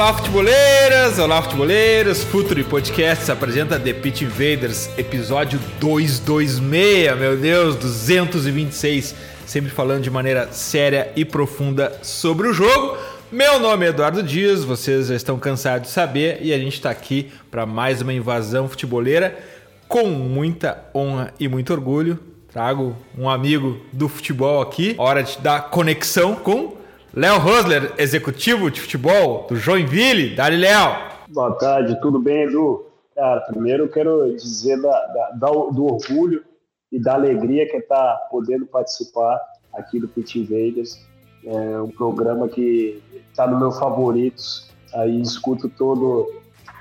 Olá, futeboleiras! Olá, futeboleiros! Futuri Podcasts apresenta The Pit Invaders, episódio 226, meu Deus, 226, sempre falando de maneira séria e profunda sobre o jogo. Meu nome é Eduardo Dias, vocês já estão cansados de saber e a gente está aqui para mais uma invasão futeboleira com muita honra e muito orgulho. Trago um amigo do futebol aqui, hora de dar conexão com Léo Rosler, executivo de futebol do Joinville. Dali, Léo. Boa tarde, tudo bem, Edu? Cara, primeiro eu quero dizer da, da, do orgulho e da alegria que é estar tá podendo participar aqui do Pit Invaders. É um programa que está no meu favoritos. Aí escuto todo,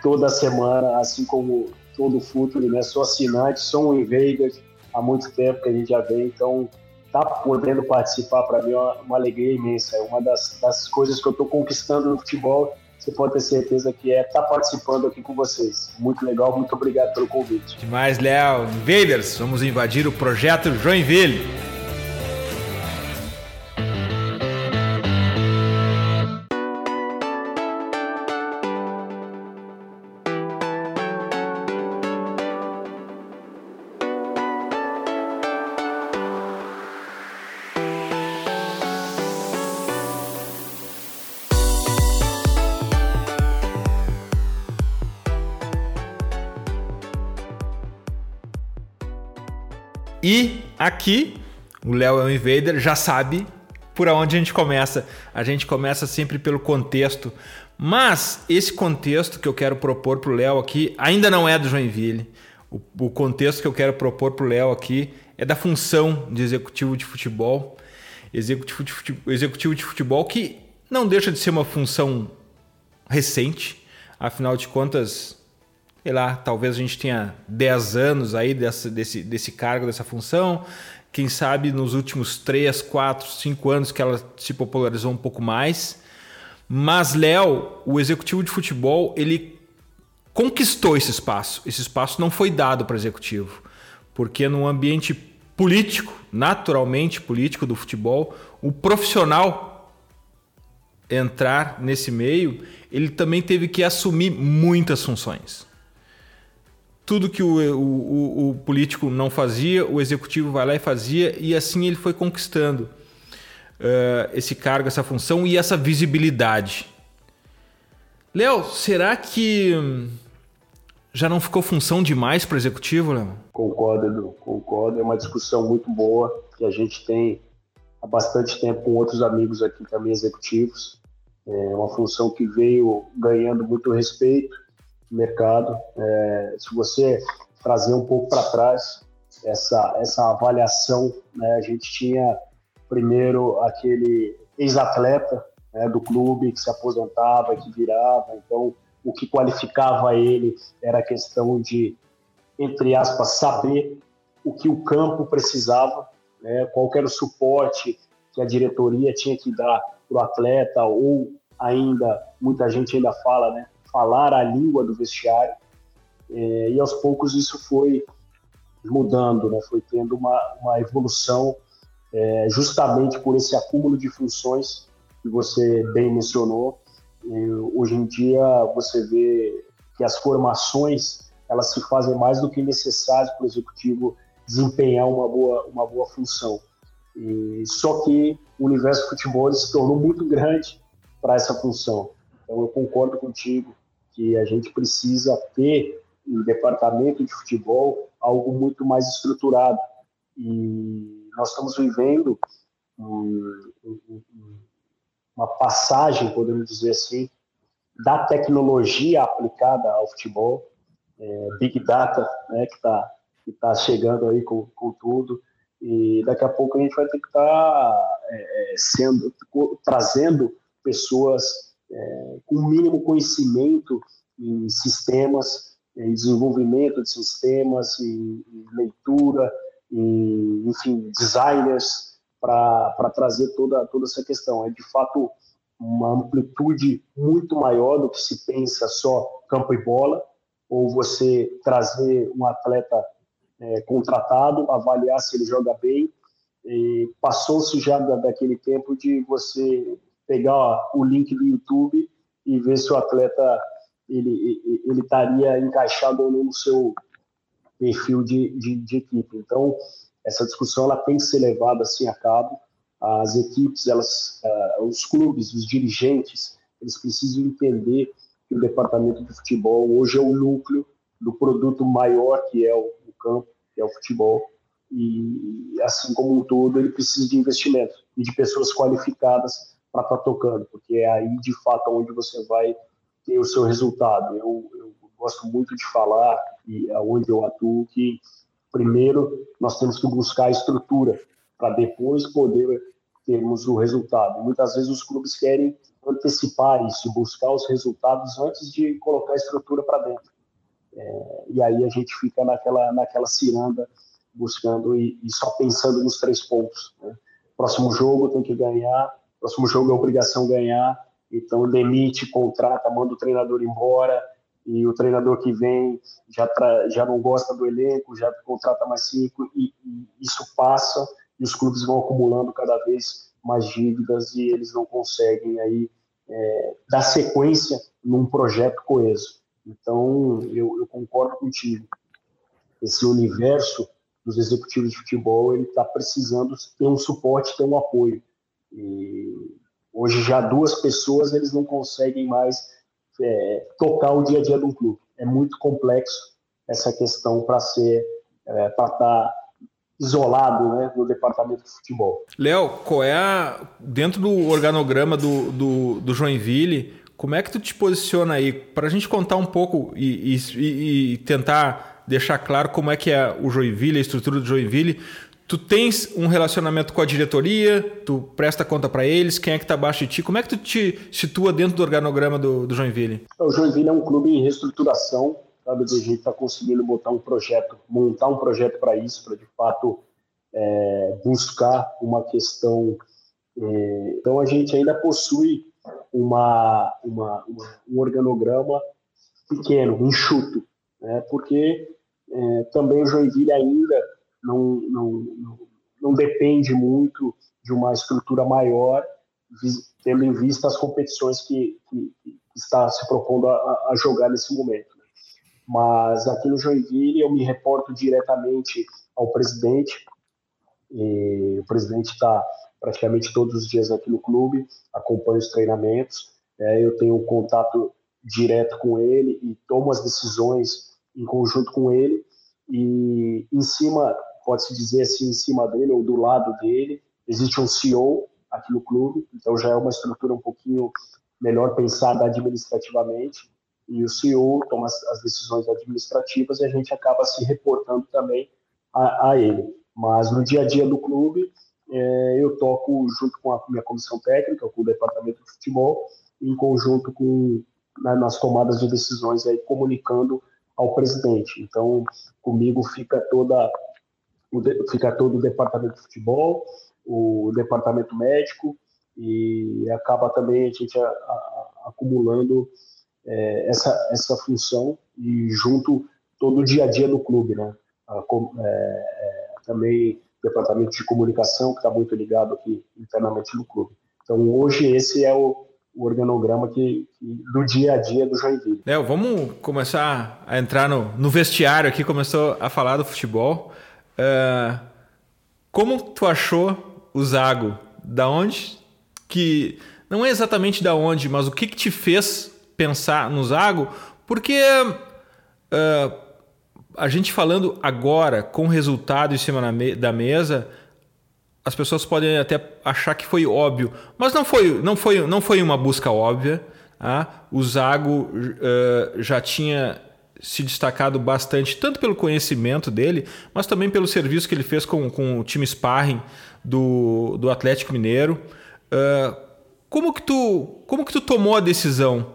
toda semana, assim como todo o futuro, né? Sou assinante, sou um Invader há muito tempo que a gente já vem, então tá podendo participar para mim é uma, uma, alegria imensa. É uma das, das coisas que eu estou conquistando no futebol. Você pode ter certeza que é estar tá participando aqui com vocês. Muito legal, muito obrigado pelo convite. Demais, Léo. Invaders, vamos invadir o projeto Joinville. E aqui, o Léo é um invader, já sabe por onde a gente começa. A gente começa sempre pelo contexto. Mas esse contexto que eu quero propor para o Léo aqui ainda não é do Joinville. O, o contexto que eu quero propor para o Léo aqui é da função de executivo de futebol. Executivo de futebol, executivo de futebol que não deixa de ser uma função recente. Afinal de contas, sei lá, talvez a gente tenha 10 anos aí dessa, desse, desse cargo, dessa função. Quem sabe nos últimos 3, 4, 5 anos que ela se popularizou um pouco mais. Mas Léo, o executivo de futebol, ele conquistou esse espaço. Esse espaço não foi dado para executivo. Porque no ambiente político, naturalmente político do futebol, o profissional entrar nesse meio, ele também teve que assumir muitas funções tudo que o, o, o, político não fazia, o executivo vai lá e fazia, e assim ele foi conquistando uh, esse cargo, essa função e essa visibilidade. Léo, será que já não ficou função demais para o executivo, Léo? Concordo, Edu, concordo. É uma discussão muito boa que a gente tem há bastante tempo com outros amigos aqui também executivos. É uma função que veio ganhando muito respeito mercado. É, se você trazer um pouco para trás essa, essa avaliação, né, a gente tinha primeiro aquele ex-atleta né, do clube que se aposentava, que virava, então o que qualificava ele era a questão de, entre aspas, saber o que o campo precisava, né, qual era o suporte que a diretoria tinha que dar para o atleta, ou ainda, muita gente ainda fala, né, falar a língua do vestiário. É, e aos poucos isso foi mudando, né? foi tendo uma, uma evolução é, justamente por esse acúmulo de funções que você bem mencionou. E, hoje em dia você vê que as formações elas se fazem mais do que necessárias para o executivo desempenhar uma boa, uma boa função. E, só que o universo do futebol se tornou muito grande para essa função. Então eu concordo contigo que a gente precisa ter no departamento de futebol algo muito mais estruturado. E nós estamos vivendo uma passagem, podemos dizer assim, da tecnologia aplicada ao futebol, é, Big Data, né, que está que tá chegando aí com, com tudo, e daqui a pouco a gente vai ter que estar tá, é, é sendo trazendo pessoas é, com o mínimo conhecimento em sistemas, em desenvolvimento de sistemas, em, em leitura, em, enfim, designers para trazer toda, toda essa questão. É de fato uma amplitude muito maior do que se pensa só campo e bola, ou você trazer um atleta é, contratado, avaliar se ele joga bem. Passou-se já da, daquele tempo de você pegar o link do YouTube e ver se o atleta ele, ele estaria encaixado ou não no seu perfil de, de, de, equipe. Então, essa discussão ela tem que ser levada assim a cabo. As equipes, elas, uh, os clubes, os dirigentes, eles precisam entender que o departamento de futebol hoje é o núcleo do produto maior que é o, o campo, que é o futebol. E, assim como um todo, ele precisa de investimento e de pessoas qualificadas para estar tá tocando, porque é aí de fato onde você vai ter o seu resultado. Eu, eu gosto muito de falar, e aonde eu atuo, que primeiro nós temos que buscar a estrutura para depois poder termos o resultado. Muitas vezes os clubes querem antecipar isso, buscar os resultados antes de colocar a estrutura para dentro. É, e aí a gente fica naquela, naquela ciranda buscando e, e só pensando nos três pontos. Né? Próximo jogo tem que ganhar, próximo jogo é obrigação ganhar, então demite, contrata, manda o treinador embora e o treinador que vem já, tra... já não gosta do elenco, já contrata mais cinco e, e isso passa e os clubes vão acumulando cada vez mais dívidas e eles não conseguem aí é, dar sequência num projeto coeso. Então eu, eu concordo contigo. Esse universo dos executivos de futebol ele está precisando ter um suporte, ter um apoio. E Hoje já duas pessoas eles não conseguem mais é, tocar o dia a dia um clube. É muito complexo essa questão para ser é, para estar tá isolado né, no departamento de futebol. Léo, qual é a, dentro do organograma do, do, do Joinville? Como é que tu te posiciona aí para a gente contar um pouco e, e, e, tentar deixar claro como é que é o Joinville, a estrutura do Joinville? Tu tens um relacionamento com a diretoria, tu presta conta para eles, quem é que está abaixo de ti? Como é que tu te situa dentro do organograma do, do Joinville? O Joinville é um clube em reestruturação, sabe? A gente está conseguindo botar um projeto, montar um projeto para isso, para de fato é, buscar uma questão. É, então a gente ainda possui uma, uma, uma, um organograma pequeno, enxuto, né? porque é, também o Joinville ainda não, não, não, depende muito de uma estrutura maior, tendo em vista as competições que, que, está se propondo a, a jogar nesse momento. Né? Mas aqui no Joinville eu me reporto diretamente ao presidente, o presidente está praticamente todos os dias aqui no clube, acompanha os treinamentos, é, eu tenho um contato direto com ele e tomo as decisões em conjunto com ele e em cima pode-se dizer assim, em cima dele ou do lado dele. Existe um CEO aqui no clube, então já é uma estrutura um pouquinho melhor pensada administrativamente. E o CEO toma as, decisões administrativas e a gente acaba se reportando também a, a ele. Mas no dia a dia do clube, é, eu toco junto com a minha comissão técnica, com o departamento de futebol, em conjunto com né, nas tomadas de decisões aí comunicando ao presidente. Então, comigo fica toda fica todo o departamento de futebol, o departamento médico e acaba também a gente a, a, acumulando é, essa, essa função e junto todo o dia a dia do clube, né? A, é, é, também departamento de comunicação que está muito ligado aqui internamente no clube. Então hoje esse é o, o organograma que, que, do dia a dia do Joinville. Léo, vamos começar a entrar no, no vestiário aqui, começou a falar do futebol. Uh, como tu achou o Zago? Da onde que não é exatamente da onde, mas o que, que te fez pensar no Zago? Porque uh, a gente falando agora com resultado em cima da mesa, as pessoas podem até achar que foi óbvio, mas não foi, não foi, não foi uma busca óbvia. Ah, o Zago uh, já tinha se destacado bastante, tanto pelo conhecimento dele, mas também pelo serviço que ele fez com, com o time sparring do, do Atlético Mineiro. Uh, como, que tu, como que tu tomou a decisão?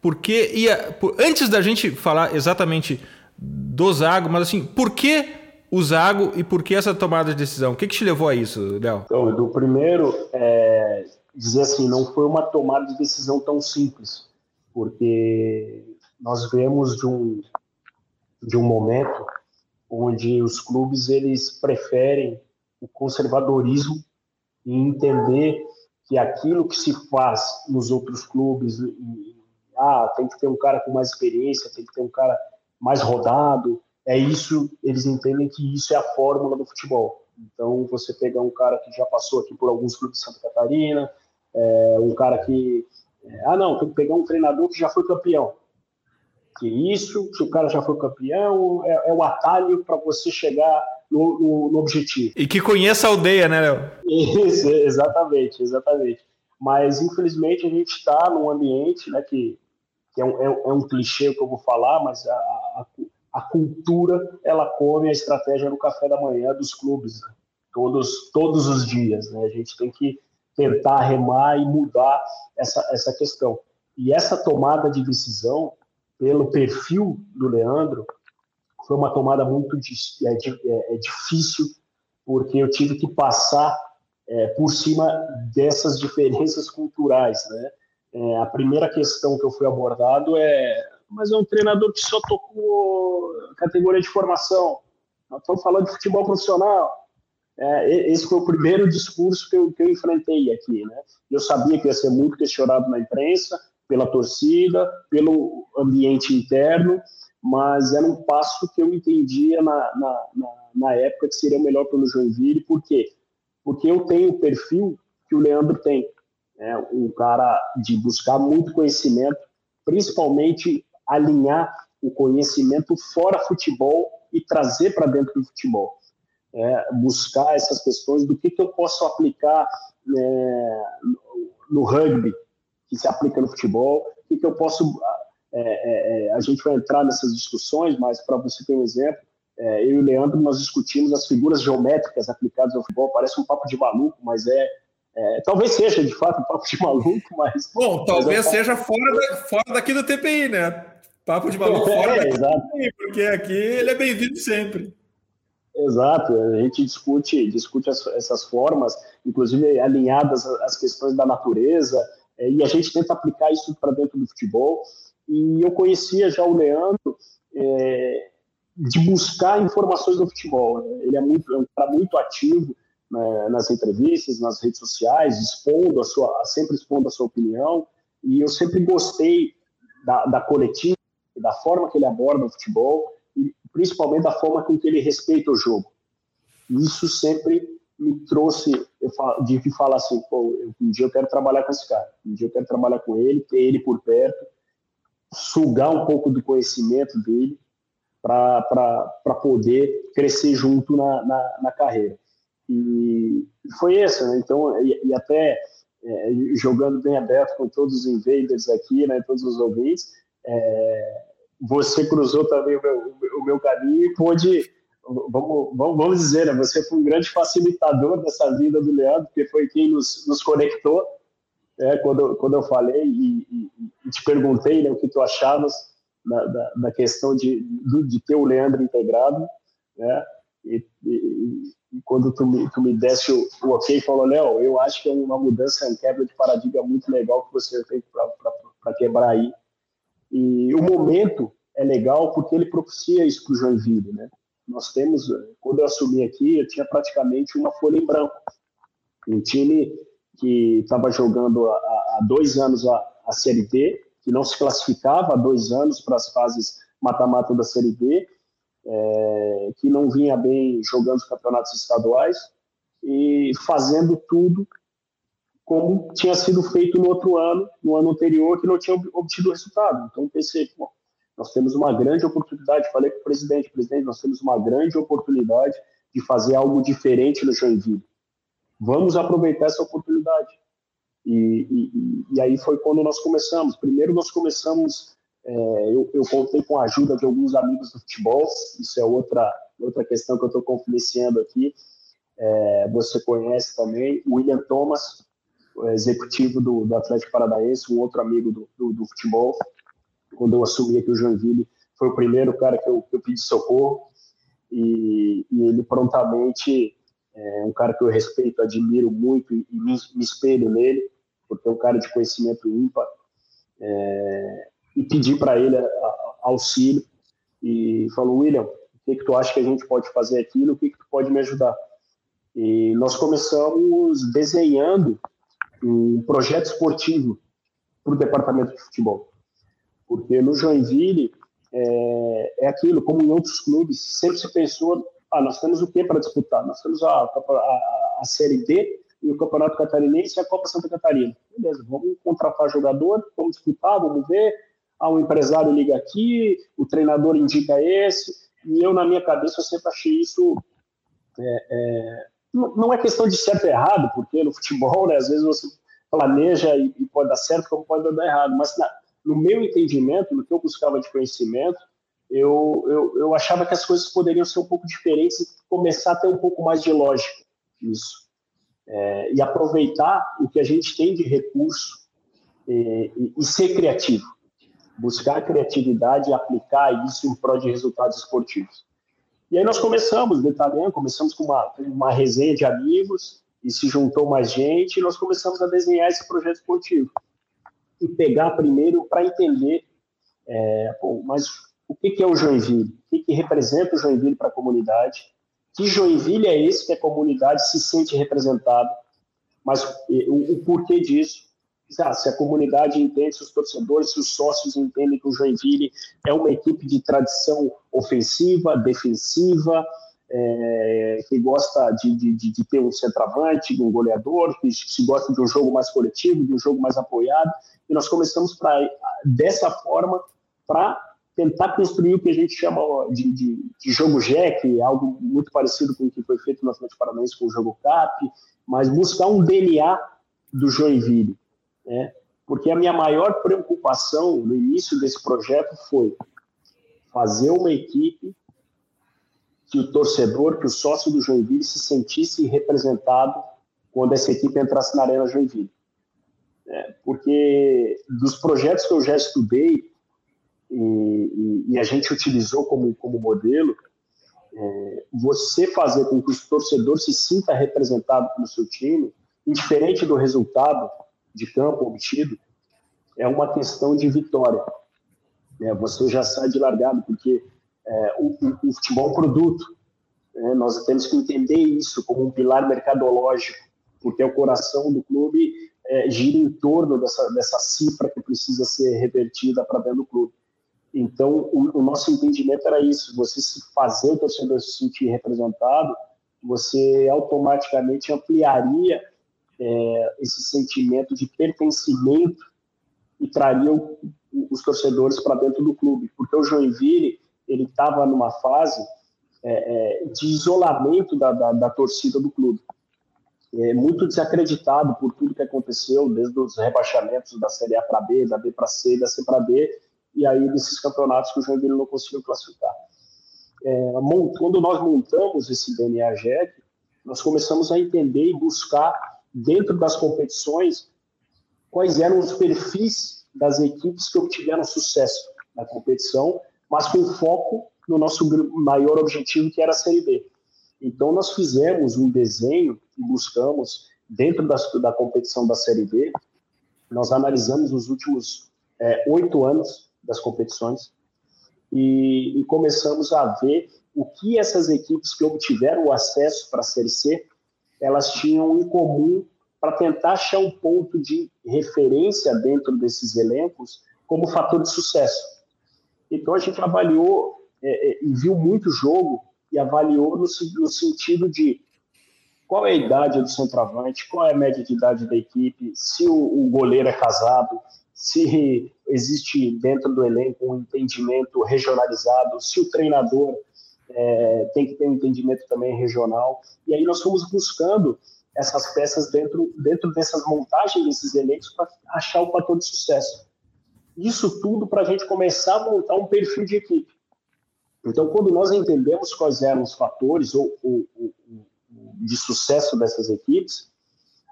Por que ia. Por, antes da gente falar exatamente do Zago, mas assim, por que o Zago e por que essa tomada de decisão? O que, que te levou a isso, Léo? Então, do primeiro, é, dizer assim, não foi uma tomada de decisão tão simples, porque nós vemos de um, de um momento onde os clubes eles preferem o conservadorismo e entender que aquilo que se faz nos outros clubes, ah, tem que ter um cara com mais experiência, tem que ter um cara mais rodado, é isso, eles entendem que isso é a fórmula do futebol. Então, você pegar um cara que já passou aqui por alguns clubes de Santa Catarina, é, um cara que. É, ah, não, tem que pegar um treinador que já foi campeão. Que isso, se o cara já foi campeão, é, é o atalho para você chegar no, no, no, objetivo. E que conheça a aldeia, né, Léo? Isso, exatamente, exatamente. Mas, infelizmente, a gente está num ambiente né, que, que é, um, é, é, um clichê que eu vou falar, mas a, a, a, cultura, ela come a estratégia no café da manhã dos clubes, né? todos, todos os dias. Né? A gente tem que tentar remar e mudar essa, essa questão. E essa tomada de decisão, pelo perfil do Leandro, foi uma tomada muito é, é, é difícil, porque eu tive que passar é, por cima dessas diferenças culturais. Né? É, a primeira questão que eu fui abordado é: mas é um treinador que só tocou categoria de formação. Nós estamos falando de futebol profissional. É, esse foi o primeiro discurso que eu, que eu enfrentei aqui. Né? Eu sabia que ia ser muito questionado na imprensa, pela torcida, pelo ambiente interno, mas era um passo que eu entendia na, na, na, na época que seria melhor pelo Joinville. Por quê? Porque eu tenho o perfil que o Leandro tem. Né? Um cara de buscar muito conhecimento, principalmente alinhar o conhecimento fora futebol e trazer para dentro do futebol é, buscar essas questões do que, que eu posso aplicar é, no rugby, que se aplica no futebol, o que, eu posso. É, é, é a gente vai entrar nessas discussões, mas para você ter um exemplo, é, eu e o Leandro nós discutimos as figuras geométricas aplicadas ao futebol. Parece um papo de maluco, mas é, é, talvez seja de fato um papo de maluco, mas. Bom, talvez mas é seja fora, da, fora daqui do TPI, né? Papo de maluco fora é, daqui do TPI, porque aqui ele é bem-vindo sempre. Exato, a gente discute, discute as, essas formas, inclusive alinhadas às questões da natureza, e a gente tenta aplicar isso para dentro do futebol. E eu conhecia já o Leandro é, de buscar informações do futebol. Né? Ele é muito, é um cara muito ativo né, nas entrevistas, nas redes sociais, expondo a sua, sempre expondo a sua opinião. E eu sempre gostei da, da coletiva, da forma que ele aborda o futebol principalmente da forma com que ele respeita o jogo. Isso sempre me trouxe de que falar assim, pô, um dia eu quero trabalhar com esse cara, um dia eu quero trabalhar com ele, ter ele por perto, sugar um pouco do conhecimento dele para poder crescer junto na, na, na, carreira. E foi isso, né? Então, e, e até é, jogando bem aberto com todos os invaders aqui, né, todos os ouvintes, é, você cruzou também o meu, o meu caminho e pôde, vamos, vamos dizer, né, você foi um grande facilitador dessa vida do Leandro, porque foi quem nos, nos conectou, né, quando, quando eu falei e, e, te perguntei né, o que tu achavas da, da, da questão de, de ter o Leandro integrado, né, e, e, e, quando tu me, tu me desse o, o ok, falou, Léo, eu acho que é uma mudança, uma quebra de paradigma muito legal que você tem para quebrar aí. E o momento é legal porque ele propicia isso para o Joinville, né? Nós temos, quando eu assumi aqui, eu tinha praticamente uma folha em branco. Um time que estava jogando há, dois anos a, a Série D, que não se classificava há dois anos para as fases mata-mata da Série D, é, que não vinha bem jogando os campeonatos estaduais e fazendo tudo como tinha sido feito no outro ano, no ano anterior, que não tinha obtido resultado. Então pensei, nós temos uma grande oportunidade, falei para o presidente, presidente, nós temos uma grande oportunidade de fazer algo diferente no Joinville. Vamos aproveitar essa oportunidade. E, e, e aí foi quando nós começamos. Primeiro nós começamos, é, eu, eu, contei com a ajuda de alguns amigos do futebol, isso é outra, outra questão que eu estou confidenciando aqui, é, você conhece também, o William Thomas, executivo do, do Atlético Paranaense, um outro amigo do, do, do futebol, quando eu assumi aqui o Joinville, foi o primeiro cara que eu, que eu pedi socorro e, e, ele prontamente é um cara que eu respeito, admiro muito e, me, me, espelho nele, porque é um cara de conhecimento ímpar. É, e pedi para ele a, a, auxílio e falou, William, o que, que tu acha que a gente pode fazer aquilo, o que, que tu pode me ajudar? E nós começamos desenhando um projeto esportivo para o departamento de futebol. Porque no Joinville, é, é, aquilo, como em outros clubes, sempre se pensou, ah, nós temos o que para disputar? Nós temos a, a, a, Série B e o Campeonato Catarinense e a Copa Santa Catarina. Beleza, vamos contratar jogador, vamos disputar, vamos ver, ah, o empresário liga aqui, o treinador indica esse, e eu, na minha cabeça, eu sempre achei isso é, é, não é questão de certo e errado, porque no futebol, né, às vezes você planeja e, e, pode dar certo como pode dar errado, mas na, no meu entendimento, no que eu buscava de conhecimento, eu, eu, eu achava que as coisas poderiam ser um pouco diferentes e começar a ter um pouco mais de lógica nisso. É, e aproveitar o que a gente tem de recurso e, e, e ser criativo. Buscar a criatividade e aplicar isso em prol de resultados esportivos. E aí nós começamos, detalhando, começamos com uma, uma resenha de amigos, e se juntou mais gente, e nós começamos a desenhar esse projeto esportivo. E pegar primeiro para entender, é, mas o que, que é o Joinville? O que, que representa o Joinville para a comunidade? Que Joinville é esse que a comunidade se sente representada? Mas o, o porquê disso? Ah, se a comunidade entende, se os torcedores, se os sócios entendem que o Joinville é uma equipe de tradição ofensiva, defensiva, é, que gosta de, de, de, ter um centroavante, um goleador, que se gosta de um jogo mais coletivo, de um jogo mais apoiado, e nós começamos pra, dessa forma para tentar construir o que a gente chama de, de, de jogo Jack, algo muito parecido com o que foi feito no Atlético Paranaense com o jogo CAP, mas buscar um DNA do Joinville né? porque a minha maior preocupação no início desse projeto foi fazer uma equipe que o torcedor, que o sócio do Joinville se sentisse representado quando essa equipe entrasse na Arena Joinville. É, porque dos projetos que eu já estudei e, e, e a gente utilizou como, como modelo, é, você fazer com que o torcedor se sinta representado pelo seu time, indiferente do resultado, de campo obtido, é uma questão de vitória. É, você já sai de largado, porque é, o, o, futebol é produto. Né? Nós temos que entender isso como um pilar mercadológico, porque o coração do clube é, gira em torno dessa, dessa cifra que precisa ser revertida para dentro do clube. Então, o, o, nosso entendimento era isso: você se fazer o torcedor se sentir representado, você automaticamente ampliaria é, esse sentimento de pertencimento e traria o, os torcedores para dentro do clube, porque o Joinville ele estava numa fase é, é, de isolamento da, da, da, torcida do clube, é, muito desacreditado por tudo que aconteceu, desde os rebaixamentos da Série A para B, da B para C, da C para D, e aí desses campeonatos que o Joinville não conseguiu classificar. É, quando nós montamos esse DNA JEC, nós começamos a entender e buscar dentro das competições, quais eram os perfis das equipes que obtiveram sucesso na competição, mas com foco no nosso maior objetivo, que era a Série B. Então, nós fizemos um desenho e buscamos, dentro das, da competição da Série B, nós analisamos os últimos é, oito anos das competições e, e começamos a ver o que essas equipes que obtiveram o acesso para a Série C elas tinham em comum para tentar achar um ponto de referência dentro desses elencos como fator de sucesso. Então a gente avaliou é, é, e viu muito jogo e avaliou no, no sentido de qual é a idade do centroavante, qual é a média de idade da equipe, se o, o, goleiro é casado, se existe dentro do elenco um entendimento regionalizado, se o treinador é, tem que ter um entendimento também regional. E aí nós fomos buscando essas peças dentro, dentro dessas montagens desses elencos para achar o fator de sucesso. Isso tudo para a gente começar a montar um perfil de equipe. Então, quando nós entendemos quais eram os fatores ou, ou, ou, de sucesso dessas equipes,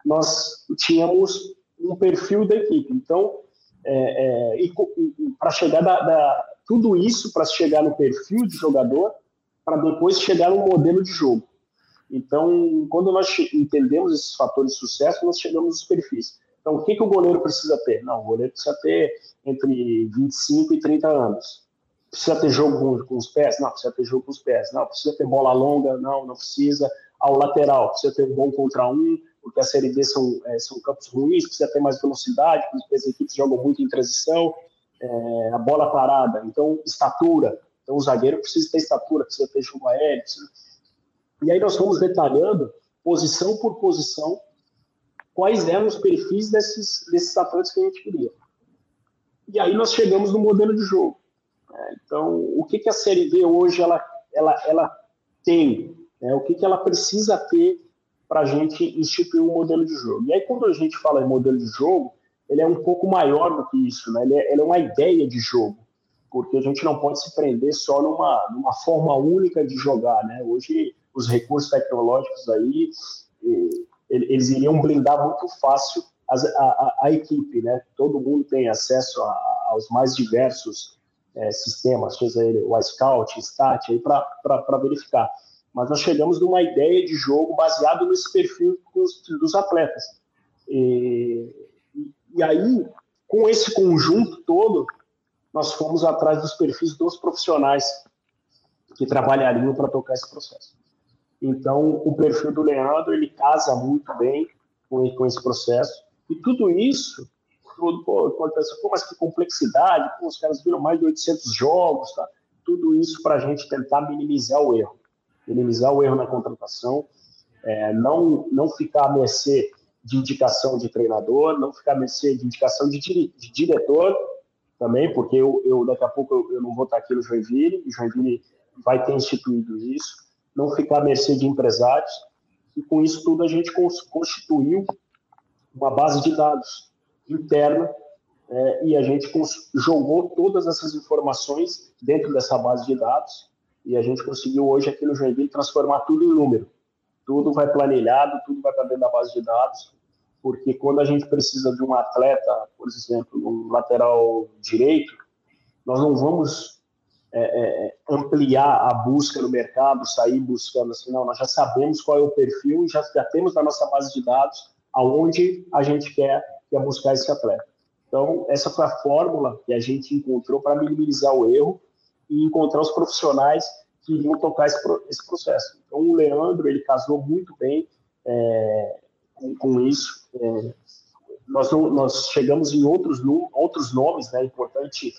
nós tínhamos um perfil da equipe. Então, é, é, e, e para chegar da, da, tudo isso para chegar no perfil de jogador, para depois chegar no modelo de jogo. Então, quando nós entendemos esses fatores de sucesso, nós chegamos nos perfis. Então, o que, que o goleiro precisa ter? Não, o goleiro precisa ter entre 25 e 30 anos. Precisa ter jogo com, com os pés? Não, precisa ter jogo com os pés. Não, precisa ter bola longa? Não, não precisa. Ao lateral, precisa ter um bom contra um, porque a Série B são, é, são campos ruins, precisa ter mais velocidade, porque as equipes jogam muito em transição. É, a bola parada, então estatura. Então o zagueiro precisa ter estatura, precisa ter jogo aéreo. Precisa... E aí nós fomos detalhando, posição por posição, quais eram os perfis desses, desses atletas que a gente queria. E aí nós chegamos no modelo de jogo. É, então, o que, que a Série B hoje ela, ela, ela tem? Né? O que, que ela precisa ter para a gente instituir um modelo de jogo? E aí, quando a gente fala em modelo de jogo, ele é um pouco maior do que isso, né? ele, é, ele é uma ideia de jogo, porque a gente não pode se prender só numa, numa forma única de jogar. Né? Hoje, os recursos tecnológicos aí, eles iriam blindar muito fácil a, a, a, equipe, né? Todo mundo tem acesso a, aos mais diversos é, sistemas, seja ele o iScout, Stat, aí para verificar. Mas nós chegamos numa ideia de jogo baseado nesse perfil dos, dos atletas. E, e aí, com esse conjunto todo, nós fomos atrás dos perfis dos profissionais que trabalhariam para tocar esse processo. Então, o perfil do Leandro, ele casa muito bem com, com esse processo. E tudo isso, tudo, pô, acontece, pô, mas que complexidade, pô, os caras viram mais de 800 jogos, tá? Tudo isso para a gente tentar minimizar o erro. Minimizar o erro na contratação, é, não, não ficar a mercê de indicação de treinador, não ficar a mercê de indicação de, de diretor também, porque eu, eu daqui a pouco eu, eu, não vou estar aqui no Joinville, o Joinville vai ter instituído isso, não ficar à mercê de empresários, e com isso tudo a gente constituiu uma base de dados interna é, e a gente jogou todas essas informações dentro dessa base de dados e a gente conseguiu hoje aqui no Joinville transformar tudo em número. Tudo vai planilhado, tudo vai para dentro da base de dados, porque quando a gente precisa de um atleta, por exemplo, um lateral direito, nós não vamos é, é, é ampliar a busca no mercado, sair buscando assim, não, nós já sabemos qual é o perfil, já, já temos na nossa base de dados aonde a gente quer, quer buscar esse atleta. Então, essa foi a fórmula que a gente encontrou para minimizar o erro e encontrar os profissionais que iriam tocar esse, esse processo. Então, o Leandro, ele casou muito bem é, com, com, isso. É, nós, nós chegamos em outros, outros nomes, né? é importante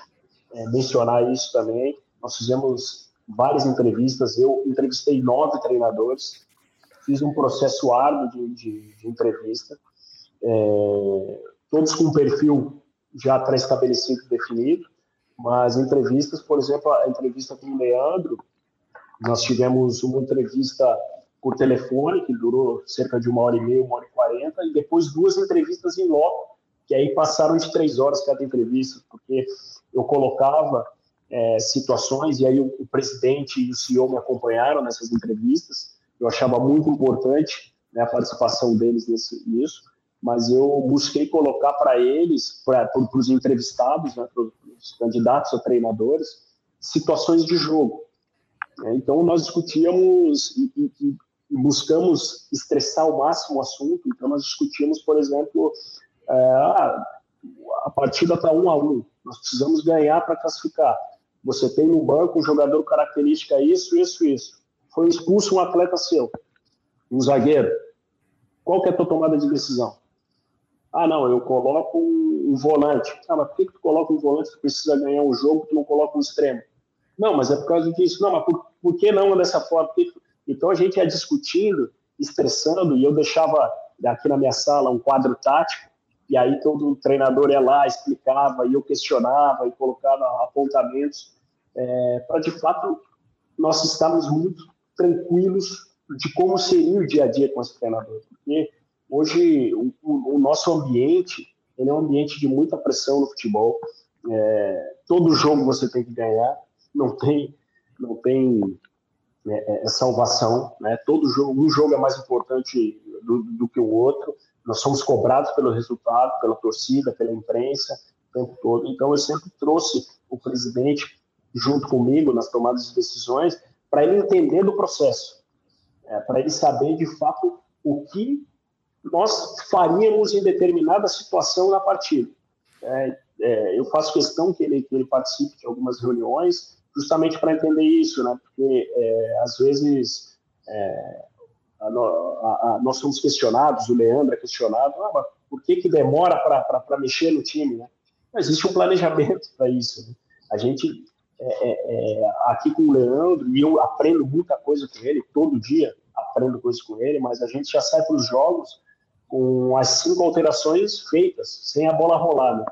mencionar isso também. Nós fizemos várias entrevistas, eu entrevistei nove treinadores, fiz um processo árduo de, de, de entrevista, é, todos com um perfil já pré-estabelecido, definido, mas entrevistas, por exemplo, a entrevista com o Leandro, nós tivemos uma entrevista por telefone, que durou cerca de uma hora e meia, uma hora e quarenta, e depois duas entrevistas em loco, que aí passaram de três horas cada entrevista, porque eu colocava é, situações, e aí o, o presidente e o CEO me acompanharam nessas entrevistas, eu achava muito importante né, a participação deles nesse, nisso, mas eu busquei colocar para eles, para os entrevistados, né, para os candidatos a treinadores, situações de jogo. Né? Então, nós discutíamos e, e, e, buscamos estressar ao máximo o assunto. Então, nós discutíamos, por exemplo, é, ah, a partida está um a um, nós precisamos ganhar para classificar. Você tem no banco um jogador característica isso, isso, isso foi expulso um atleta seu, um zagueiro. Qual que é a tua tomada de decisão? Ah, não, eu coloco um, volante. Ah, mas por que, que tu coloca um volante que precisa ganhar um jogo, tu não coloca um extremo? Não, mas é por causa disso. Não, mas por, por que não dessa forma? Então a gente ia discutindo, estressando, e eu deixava aqui na minha sala um quadro tático, e aí todo treinador ia lá, explicava, e eu questionava, e colocava apontamentos, é, para de fato nós estarmos muito tranquilos de como seria o dia a dia com esse treinador. Porque hoje o, o, nosso ambiente ele é um ambiente de muita pressão no futebol. É, todo jogo você tem que ganhar, não tem, não tem é, é, salvação. Né? Todo jogo, um jogo é mais importante do, do que o outro. Nós somos cobrados pelo resultado, pela torcida, pela imprensa. tempo todo. Então, eu sempre trouxe o presidente junto comigo nas tomadas de decisões para ele entender do processo, é, para ele saber de fato o que nós faríamos em determinada situação na partida. É, é, eu faço questão que ele, que ele participe de algumas reuniões, justamente para entender isso, né? Porque é, às vezes é, a, a, a, nós somos questionados, o Leandro é questionado, ah, por que, que demora para mexer no time, né? Não existe um planejamento para isso. Né? A gente é, é, é, aqui com o Leandro, e eu aprendo muita coisa com ele, todo dia aprendo coisas com ele, mas a gente já sai para os jogos com as cinco alterações feitas, sem a bola rolar. Né?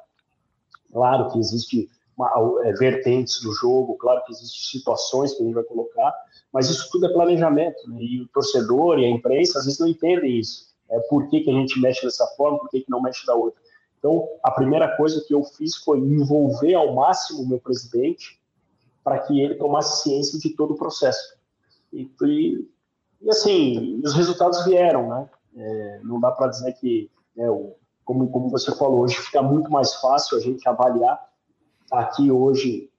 Claro que existe uma, é, vertentes do jogo, claro que existem situações que a gente vai colocar, mas isso tudo é planejamento, né? e o torcedor e a imprensa às vezes não entendem isso. É, por que, que a gente mexe dessa forma, por que, que não mexe da outra. Então, a primeira coisa que eu fiz foi envolver ao máximo o meu presidente para que ele tomasse ciência de todo o processo. E, e, e assim, os resultados vieram, né? É, não dá para dizer que, né, o, como, como você falou, hoje fica muito mais fácil a gente avaliar aqui hoje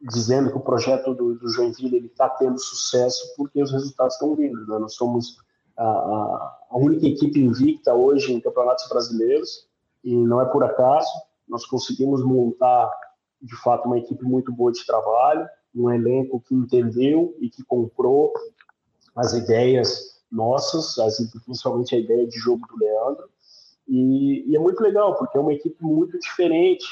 dizendo que o projeto do, do Joinville está tendo sucesso porque os resultados estão vindo. Né? Nós somos a, a, única equipe invicta hoje em campeonatos brasileiros e não é por acaso. Nós conseguimos montar, de fato, uma equipe muito boa de trabalho, um elenco que entendeu e que comprou as ideias nossas, as, principalmente a ideia de jogo do Leandro. E, e é muito legal, porque é uma equipe muito diferente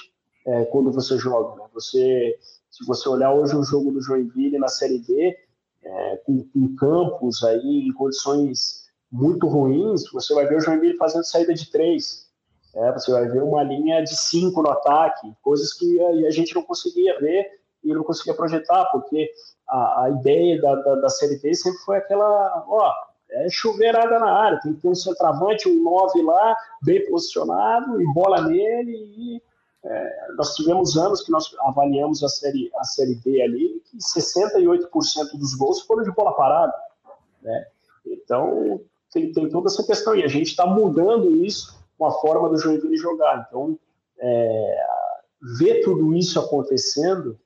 é, quando você joga. Né? Você, se você olhar hoje o jogo do Joinville na Série D, é, com, com, campos aí em condições muito ruins, você vai ver o Joinville fazendo saída de três. É, você vai ver uma linha de cinco no ataque, coisas que a, a gente não conseguia ver e não conseguia projetar, porque a, a ideia da, da, da Série D sempre foi aquela, ó, é chuveirada na área, tem que ter um centroavante, um 9 lá, bem posicionado, e bola nele, e é, nós tivemos anos que nós avaliamos a série, a série B ali, que 68% dos gols foram de bola parada. Né? Então, tem, tem toda essa questão. E a gente está mudando isso com a forma do Joinville jogar. Então, é, ver tudo isso acontecendo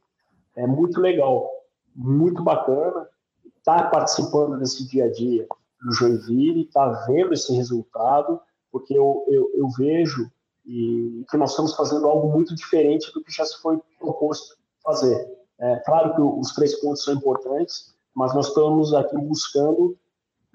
é muito legal, muito bacana. Estar tá participando desse dia a dia do Joinville, estar tá vendo esse resultado, porque eu, eu, eu vejo e que nós estamos fazendo algo muito diferente do que já se foi proposto fazer. É claro que os três pontos são importantes, mas nós estamos aqui buscando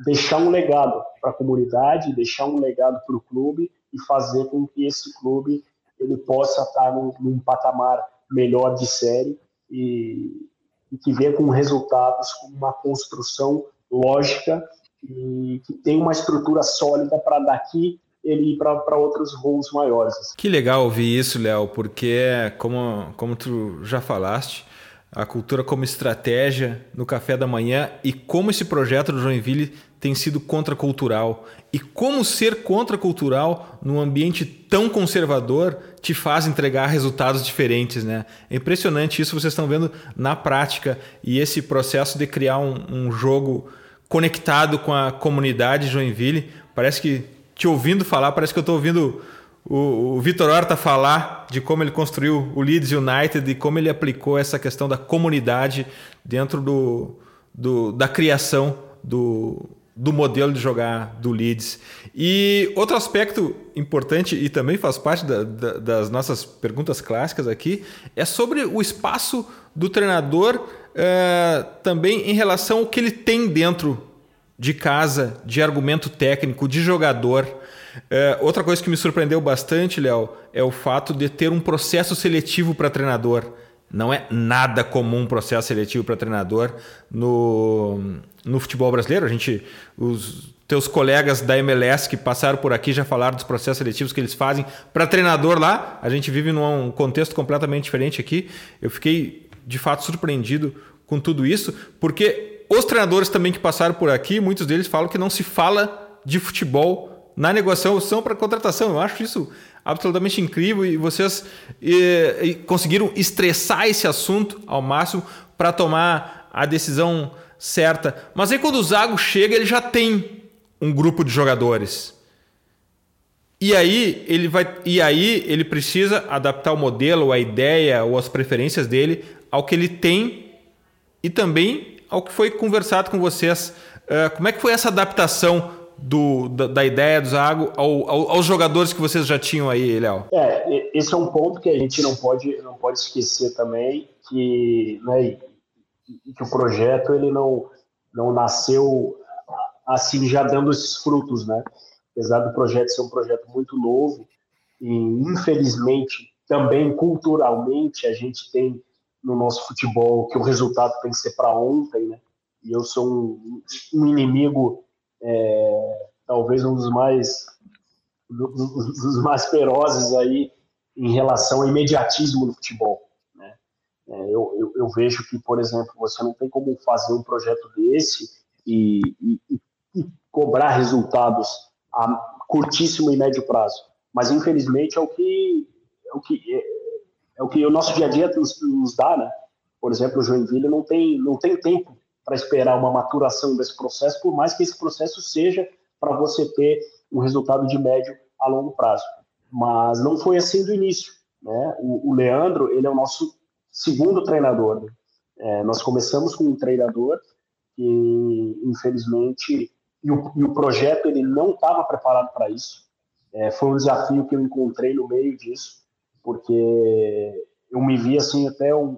deixar um legado para a comunidade, deixar um legado para o clube e fazer com que esse clube ele possa estar num, num patamar melhor de série e, e que venha com resultados, com uma construção lógica e que tenha uma estrutura sólida para daqui ele ir para outros voos maiores. Assim. Que legal ouvir isso, Léo, porque como, como tu já falaste, a cultura como estratégia no café da manhã e como esse projeto do Joinville tem sido contracultural e como ser contracultural num ambiente tão conservador te faz entregar resultados diferentes, né? É impressionante isso vocês estão vendo na prática e esse processo de criar um, um jogo conectado com a comunidade Joinville parece que te ouvindo falar, parece que eu estou ouvindo o, o Vitor Horta falar de como ele construiu o Leeds United e como ele aplicou essa questão da comunidade dentro do, do da criação do, do modelo de jogar do Leeds. E outro aspecto importante e também faz parte da, da, das nossas perguntas clássicas aqui é sobre o espaço do treinador uh, também em relação ao que ele tem dentro de casa, de argumento técnico, de jogador. É, outra coisa que me surpreendeu bastante, Léo, é o fato de ter um processo seletivo para treinador. Não é nada comum um processo seletivo para treinador no, no futebol brasileiro. A gente, os teus colegas da MLS que passaram por aqui já falaram dos processos seletivos que eles fazem para treinador lá. A gente vive num contexto completamente diferente aqui. Eu fiquei de fato surpreendido com tudo isso, porque os treinadores também que passaram por aqui, muitos deles falam que não se fala de futebol na negociação para contratação. Eu acho isso absolutamente incrível e vocês e, e conseguiram estressar esse assunto ao máximo para tomar a decisão certa. Mas aí quando o Zago chega, ele já tem um grupo de jogadores. E aí ele vai e aí ele precisa adaptar o modelo, a ideia ou as preferências dele ao que ele tem e também ao que foi conversado com vocês. Uh, como é que foi essa adaptação do, da, da, ideia do Zago ao, ao, aos jogadores que vocês já tinham aí, Léo? É, esse é um ponto que a gente não pode, não pode esquecer também, que, né, que o projeto ele não, não nasceu assim já dando esses frutos, né? Apesar do projeto ser um projeto muito novo e infelizmente também culturalmente a gente tem no nosso futebol que o resultado tem que ser para ontem, né? E eu sou um, um inimigo é, talvez um dos mais dos mais ferozes aí em relação ao imediatismo no futebol. Né? É, eu, eu, eu, vejo que, por exemplo, você não tem como fazer um projeto desse e, e, e cobrar resultados a curtíssimo e médio prazo. Mas infelizmente é o que é o que é, é o que o nosso dia a dia nos, nos dá, né? Por exemplo, o Joinville não tem não tem tempo para esperar uma maturação desse processo, por mais que esse processo seja para você ter um resultado de médio a longo prazo. Mas não foi assim do início. Né? O, o Leandro, ele é o nosso segundo treinador. Né? É, nós começamos com um treinador que, infelizmente, e o, e o projeto ele não estava preparado para isso. É, foi um desafio que eu encontrei no meio disso, porque eu me vi assim até um,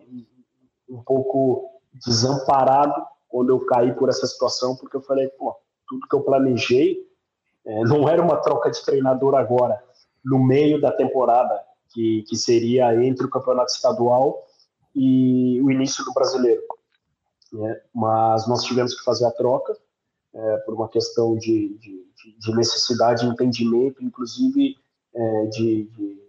um pouco desamparado quando eu caí por essa situação, porque eu falei, pô, tudo que eu planejei é, não era uma troca de treinador agora, no meio da temporada, que, que seria entre o campeonato estadual e o início do brasileiro. Né? Mas nós tivemos que fazer a troca é, por uma questão de, de, de, necessidade de entendimento, inclusive é, de. de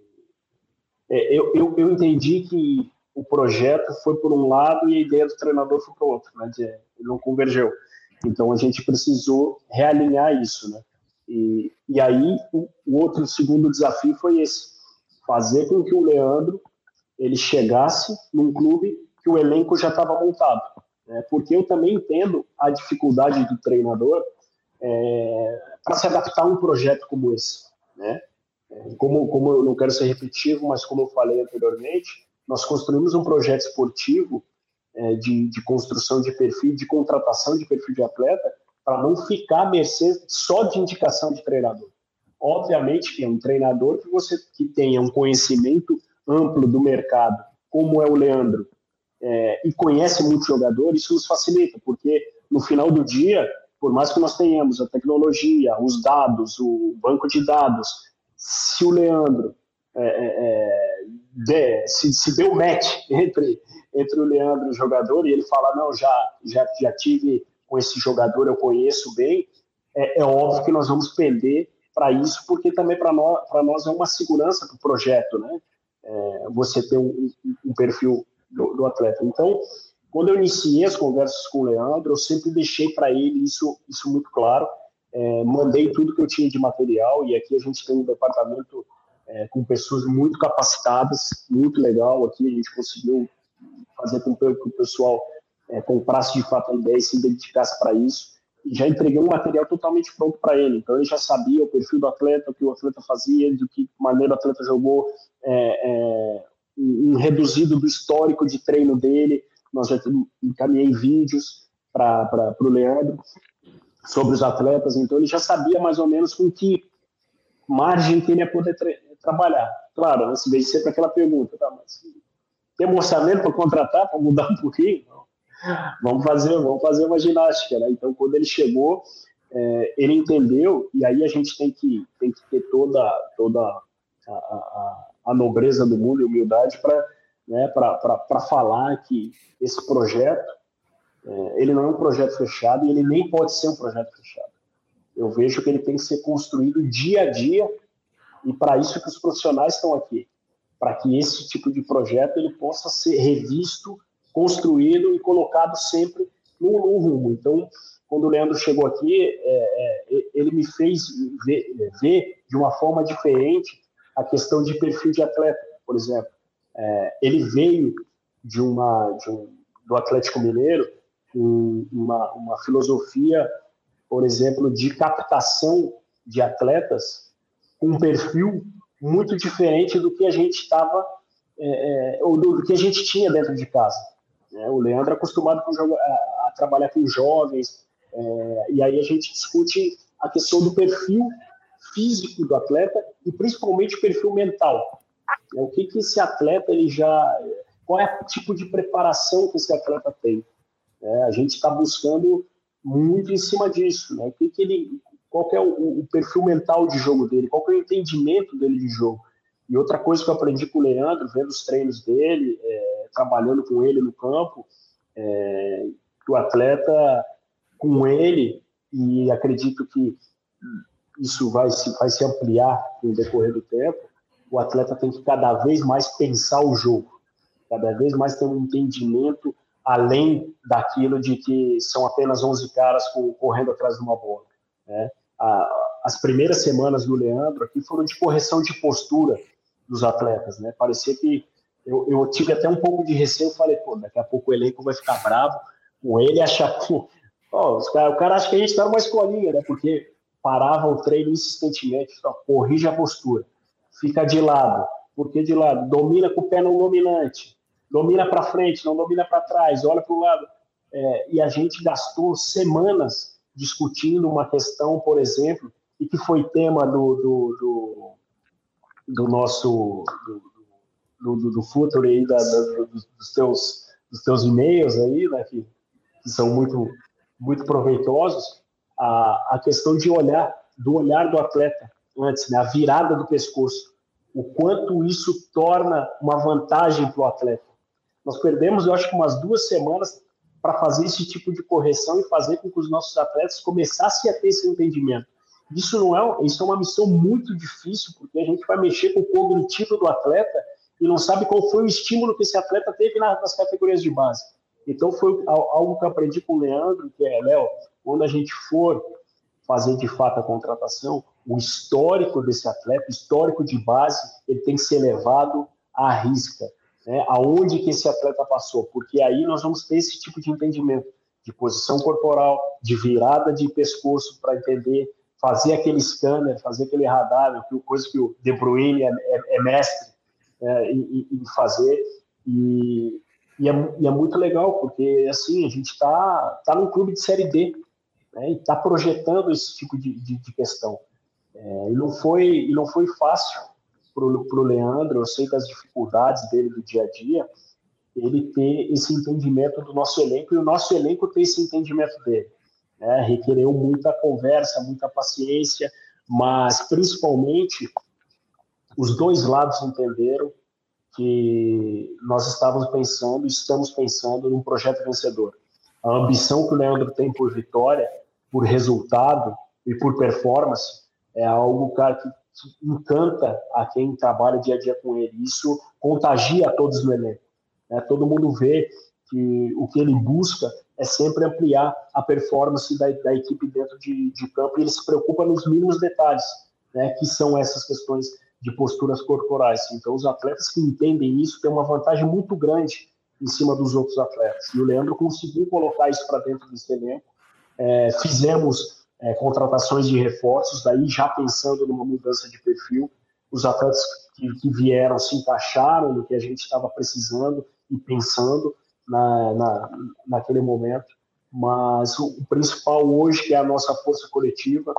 é, eu, eu, eu entendi que o projeto foi por um lado e a ideia do treinador foi para o outro, né? De, não convergeu. Então a gente precisou realinhar isso, né? E, e aí o, o outro segundo desafio foi esse, fazer com que o Leandro ele chegasse num clube que o elenco já estava montado, né? Porque eu também entendo a dificuldade do treinador é, para se adaptar a um projeto como esse, né? Como, como eu não quero ser repetitivo, mas como eu falei anteriormente, nós construímos um projeto esportivo é, de, de, construção de perfil, de contratação de perfil de atleta, para não ficar à mercê só de indicação de treinador. Obviamente que é um treinador que você que tenha um conhecimento amplo do mercado, como é o Leandro, é, e conhece muitos jogadores, isso nos facilita, porque no final do dia, por mais que nós tenhamos a tecnologia, os dados, o banco de dados, se o Leandro é, é, de, se, se deu match entre, entre o Leandro e o jogador, e ele fala, não, já, já, já tive com esse jogador, eu conheço bem, é, é óbvio que nós vamos pender para isso, porque também para nós, nós é uma segurança para o projeto, né? É, você ter um, um perfil do, do, atleta. Então, quando eu iniciei as conversas com o Leandro, eu sempre deixei para ele isso, isso muito claro, é, mandei tudo que eu tinha de material, e aqui a gente tem um departamento é, com pessoas muito capacitadas, muito legal. Aqui a gente conseguiu fazer com que o pessoal é, comprasse de fato a ideia e se dedicasse para isso. E já entreguei um material totalmente pronto para ele. Então ele já sabia o perfil do atleta, o que o atleta fazia, de que maneira o atleta jogou, é, é um reduzido do histórico de treino dele. Nós já encaminhei vídeos para o Leandro sobre os atletas, então ele já sabia mais ou menos com que margem que ele ia poder trabalhar. Claro, antes de ser para aquela pergunta, tá, mas tem orçamento para contratar, para mudar um pouquinho? Vamos fazer, vamos fazer uma ginástica, né? Então, quando ele chegou, é, ele entendeu, e aí a gente tem que, tem que ter toda, toda a, a, a nobreza do mundo e humildade para né, falar que esse projeto, é, ele não é um projeto fechado e ele nem pode ser um projeto fechado. Eu vejo que ele tem que ser construído dia a dia e para isso que os profissionais estão aqui, para que esse tipo de projeto ele possa ser revisto, construído e colocado sempre no, no rumo. Então, quando o Leandro chegou aqui, é, é, ele me fez ver, ver, de uma forma diferente a questão de perfil de atleta, por exemplo. É, ele veio de uma de um, do Atlético Mineiro uma, uma filosofia, por exemplo, de captação de atletas com um perfil muito diferente do que a gente estava, é, é, ou do, que a gente tinha dentro de casa. Né? O Leandro é acostumado a, a trabalhar com jovens, é, e aí a gente discute a questão do perfil físico do atleta e principalmente o perfil mental. É, o que, que esse atleta ele já, qual é o tipo de preparação que esse atleta tem? É, a gente está buscando muito em cima disso, né? Que, que ele, qual é o, o, perfil mental de jogo dele, qual é o entendimento dele de jogo. E outra coisa que eu aprendi com o Leandro, vendo os treinos dele, é, trabalhando com ele no campo, é, que o atleta com ele, e acredito que isso vai se, vai se ampliar no decorrer do tempo, o atleta tem que cada vez mais pensar o jogo, cada vez mais ter um entendimento além daquilo de que são apenas 11 caras correndo atrás de uma bola. Né? as primeiras semanas do Leandro aqui foram de correção de postura dos atletas. Né? Parecia que eu, eu tive até um pouco de receio, falei, pô, daqui a pouco o elenco vai ficar bravo com ele achar que. O cara acha que a gente está numa escolinha, né? Porque parava o treino insistentemente, só corrige a postura, fica de lado. Por que de lado? Domina com o pé no dominante, domina para frente, não domina para trás, olha para o lado. É, e a gente gastou semanas discutindo uma questão, por exemplo, e que foi tema do, do, do, do nosso do, do, do aí, da, da, dos teus, dos teus e-mails aí, né, que, que são muito, muito proveitosos, a, a questão de olhar, do olhar do atleta antes, né, a virada do pescoço, o quanto isso torna uma vantagem para o atleta. Nós perdemos, eu acho que umas duas semanas para fazer esse tipo de correção e fazer com que os nossos atletas começassem a ter esse entendimento. Isso não é, isso é uma missão muito difícil, porque a gente vai mexer com o cognitivo do atleta e não sabe qual foi o estímulo que esse atleta teve nas categorias de base. Então foi algo que eu aprendi com o Leandro, que é, Léo, quando a gente for fazer de fato a contratação, o histórico desse atleta, o histórico de base, ele tem que ser levado à risca. Né? Aonde que esse atleta passou? Porque aí nós vamos ter esse tipo de entendimento de posição corporal, de virada de pescoço para entender, fazer aquele scanner, fazer aquele radar, né? coisa que o De Bruyne é, é, é mestre é, em, em, fazer. E, e, é, e, é, muito legal, porque assim, a gente está tá num clube de Série D, né, e está projetando esse tipo de, de, de questão. É, e, não foi, e não foi fácil para o Leandro, eu sei das dificuldades dele do dia a dia, ele ter esse entendimento do nosso elenco e o nosso elenco ter esse entendimento dele. Né? Requereu muita conversa, muita paciência, mas principalmente os dois lados entenderam que nós estávamos pensando, estamos pensando num projeto vencedor. A ambição que o Leandro tem por vitória por resultado e por performance é algo, cara, que, encanta a quem trabalha dia a dia com ele. Isso contagia todos no elenco. Né? Todo mundo vê que o que ele busca é sempre ampliar a performance da, da equipe dentro de, de, campo e ele se preocupa nos mínimos detalhes, né? que são essas questões de posturas corporais. Então, os atletas que entendem isso têm uma vantagem muito grande em cima dos outros atletas. E o Leandro conseguiu colocar isso para dentro desse elenco é, fizemos é, contratações de reforços, daí já pensando numa mudança de perfil. Os atletas que, que vieram se encaixaram no que a gente estava precisando e pensando na, na, naquele momento. Mas o, o principal hoje, que é a nossa força coletiva,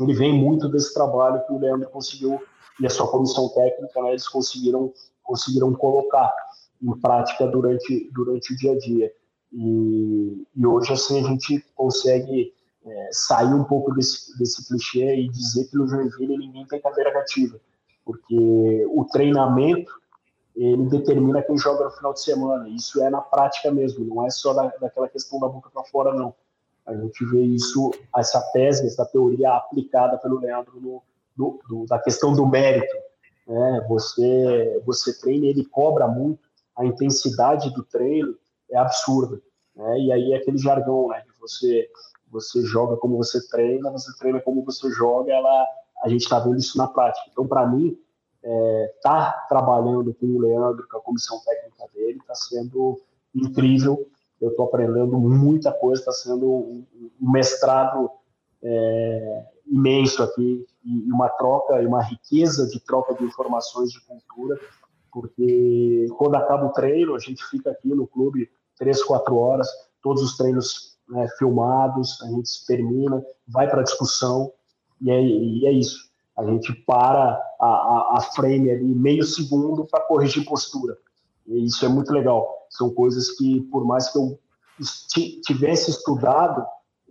ele vem muito desse trabalho que o Leandro conseguiu e a sua comissão técnica, né, eles conseguiram conseguiram colocar em prática durante durante o dia a dia. E, e hoje, assim, a gente consegue é, sair um pouco desse, desse clichê e dizer que no Joinville ninguém tem cadeira cativa, porque o treinamento ele determina quem joga no final de semana. Isso é na prática mesmo, não é só da, daquela questão da boca para fora, não. A gente vê isso, essa tese, essa teoria aplicada pelo Leandro no, no, da questão do mérito. Né? Você, você treina, ele cobra muito a intensidade do treino é absurda. Né? E aí é aquele jargão, né? Que você, você joga como você treina, você treina como você joga, ela, a gente está vendo isso na prática. Então, para mim, é, tá trabalhando com o Leandro, com a comissão técnica dele, está sendo incrível. Eu estou aprendendo muita coisa, está sendo um, um mestrado é, imenso aqui e uma troca, e uma riqueza de troca de informações de cultura, porque quando acaba o treino, a gente fica aqui no clube três, quatro horas, todos os treinos né, filmados, a gente termina, vai para a discussão, e é, e é, isso. A gente para a, a, a frame ali meio segundo para corrigir postura. E isso é muito legal. São coisas que, por mais que eu tivesse estudado,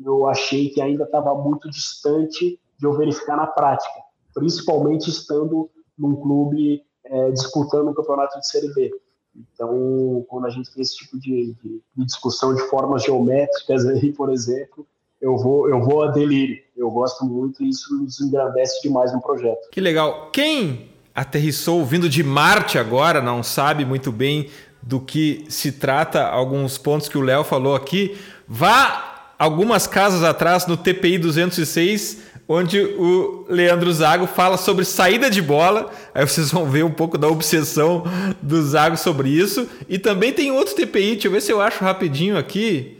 eu achei que ainda estava muito distante de eu verificar na prática, principalmente estando num clube é, disputando um campeonato de Série B. Então, quando a gente tem esse tipo de, de, de, discussão de formas geométricas aí, por exemplo, eu vou, eu vou a delírio. Eu gosto muito e isso nos engrandece demais no projeto. Que legal. Quem aterrissou vindo de Marte agora, não sabe muito bem do que se trata, alguns pontos que o Léo falou aqui, vá algumas casas atrás no TPI 206 onde o Leandro Zago fala sobre saída de bola. Aí vocês vão ver um pouco da obsessão do Zago sobre isso. E também tem outro TPI, deixa eu ver se eu acho rapidinho aqui.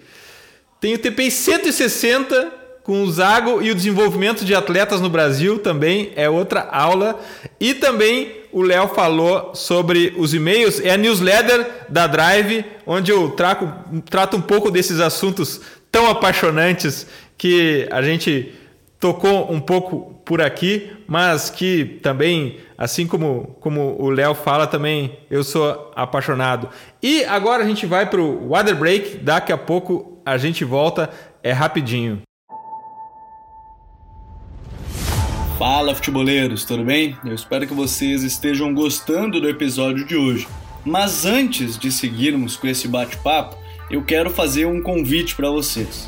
Tem o TPI 160 com o Zago e o desenvolvimento de atletas no Brasil também é outra aula. E também o Léo falou sobre os e-mails, é a newsletter da Drive, onde eu trato um pouco desses assuntos tão apaixonantes que a gente tocou um pouco por aqui, mas que também, assim como, como o Léo fala, também eu sou apaixonado. E agora a gente vai para o Water Break, daqui a pouco a gente volta, é rapidinho. Fala futeboleiros, tudo bem? Eu espero que vocês estejam gostando do episódio de hoje. Mas antes de seguirmos com esse bate-papo, eu quero fazer um convite para vocês.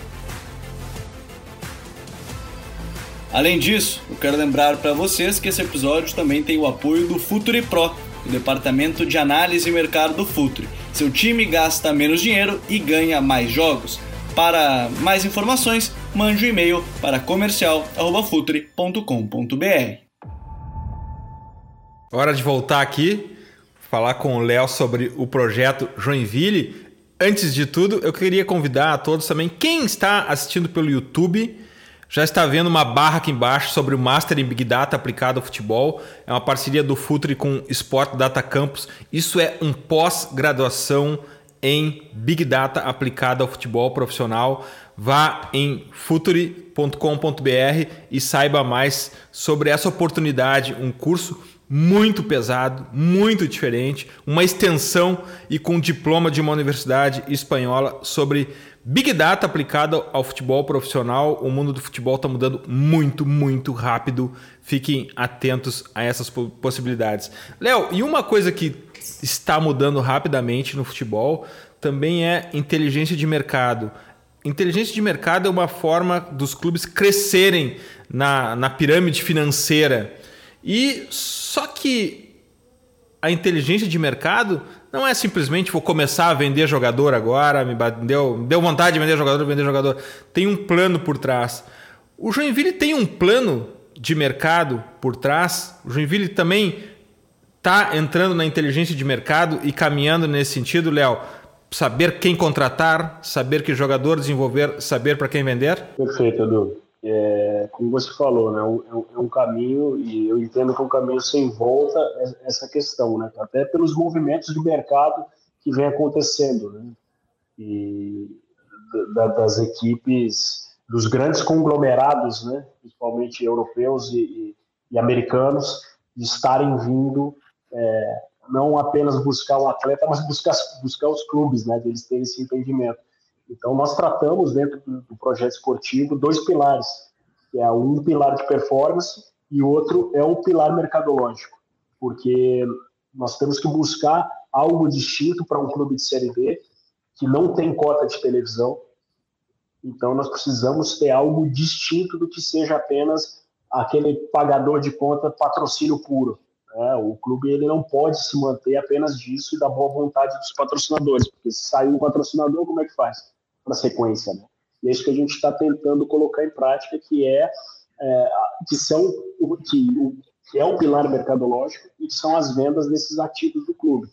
Além disso, eu quero lembrar para vocês que esse episódio também tem o apoio do Futuri Pro, o departamento de análise e mercado do Futuri. Seu time gasta menos dinheiro e ganha mais jogos. Para mais informações, mande um e-mail para comercial@futuri.com.br. Hora de voltar aqui, falar com o Léo sobre o projeto Joinville. Antes de tudo, eu queria convidar a todos também, quem está assistindo pelo YouTube, já está vendo uma barra aqui embaixo sobre o Master em Big Data aplicado ao futebol. É uma parceria do Futre com Sport Data Campus. Isso é um pós-graduação em Big Data aplicado ao futebol profissional. Vá em futuri.com.br e saiba mais sobre essa oportunidade, um curso muito pesado, muito diferente, uma extensão e com diploma de uma universidade espanhola sobre Big Data aplicado ao futebol profissional. O mundo do futebol está mudando muito, muito rápido. Fiquem atentos a essas possibilidades. Léo, e uma coisa que está mudando rapidamente no futebol também é inteligência de mercado. Inteligência de mercado é uma forma dos clubes crescerem na, na pirâmide financeira. E só que a inteligência de mercado não é simplesmente vou começar a vender jogador agora, me deu, deu vontade de vender jogador, vender jogador. Tem um plano por trás. O Joinville tem um plano de mercado por trás. O Joinville também está entrando na inteligência de mercado e caminhando nesse sentido, Léo. Saber quem contratar, saber que jogador desenvolver, saber para quem vender? Perfeito, Edu é, como você falou, né, é, um, é um caminho, e eu entendo que é um caminho sem volta essa questão, né, até pelos movimentos de mercado que vem acontecendo, né, e da, das equipes, dos grandes conglomerados, né, principalmente europeus e, e, americanos, de estarem vindo é, não apenas buscar o atleta, mas buscar, buscar os clubes, né, deles terem esse entendimento. Então, nós tratamos dentro do, projeto esportivo dois pilares, que é um pilar de performance e outro é um pilar mercadológico, porque nós temos que buscar algo distinto para um clube de Série B que não tem cota de televisão. Então, nós precisamos ter algo distinto do que seja apenas aquele pagador de conta patrocínio puro. É, o clube ele não pode se manter apenas disso e da boa vontade dos patrocinadores, porque se sair um patrocinador, como é que faz para a sequência? Né? E é isso que a gente está tentando colocar em prática, que é, é que são que, que é o pilar mercadológico e que são as vendas desses ativos do clube.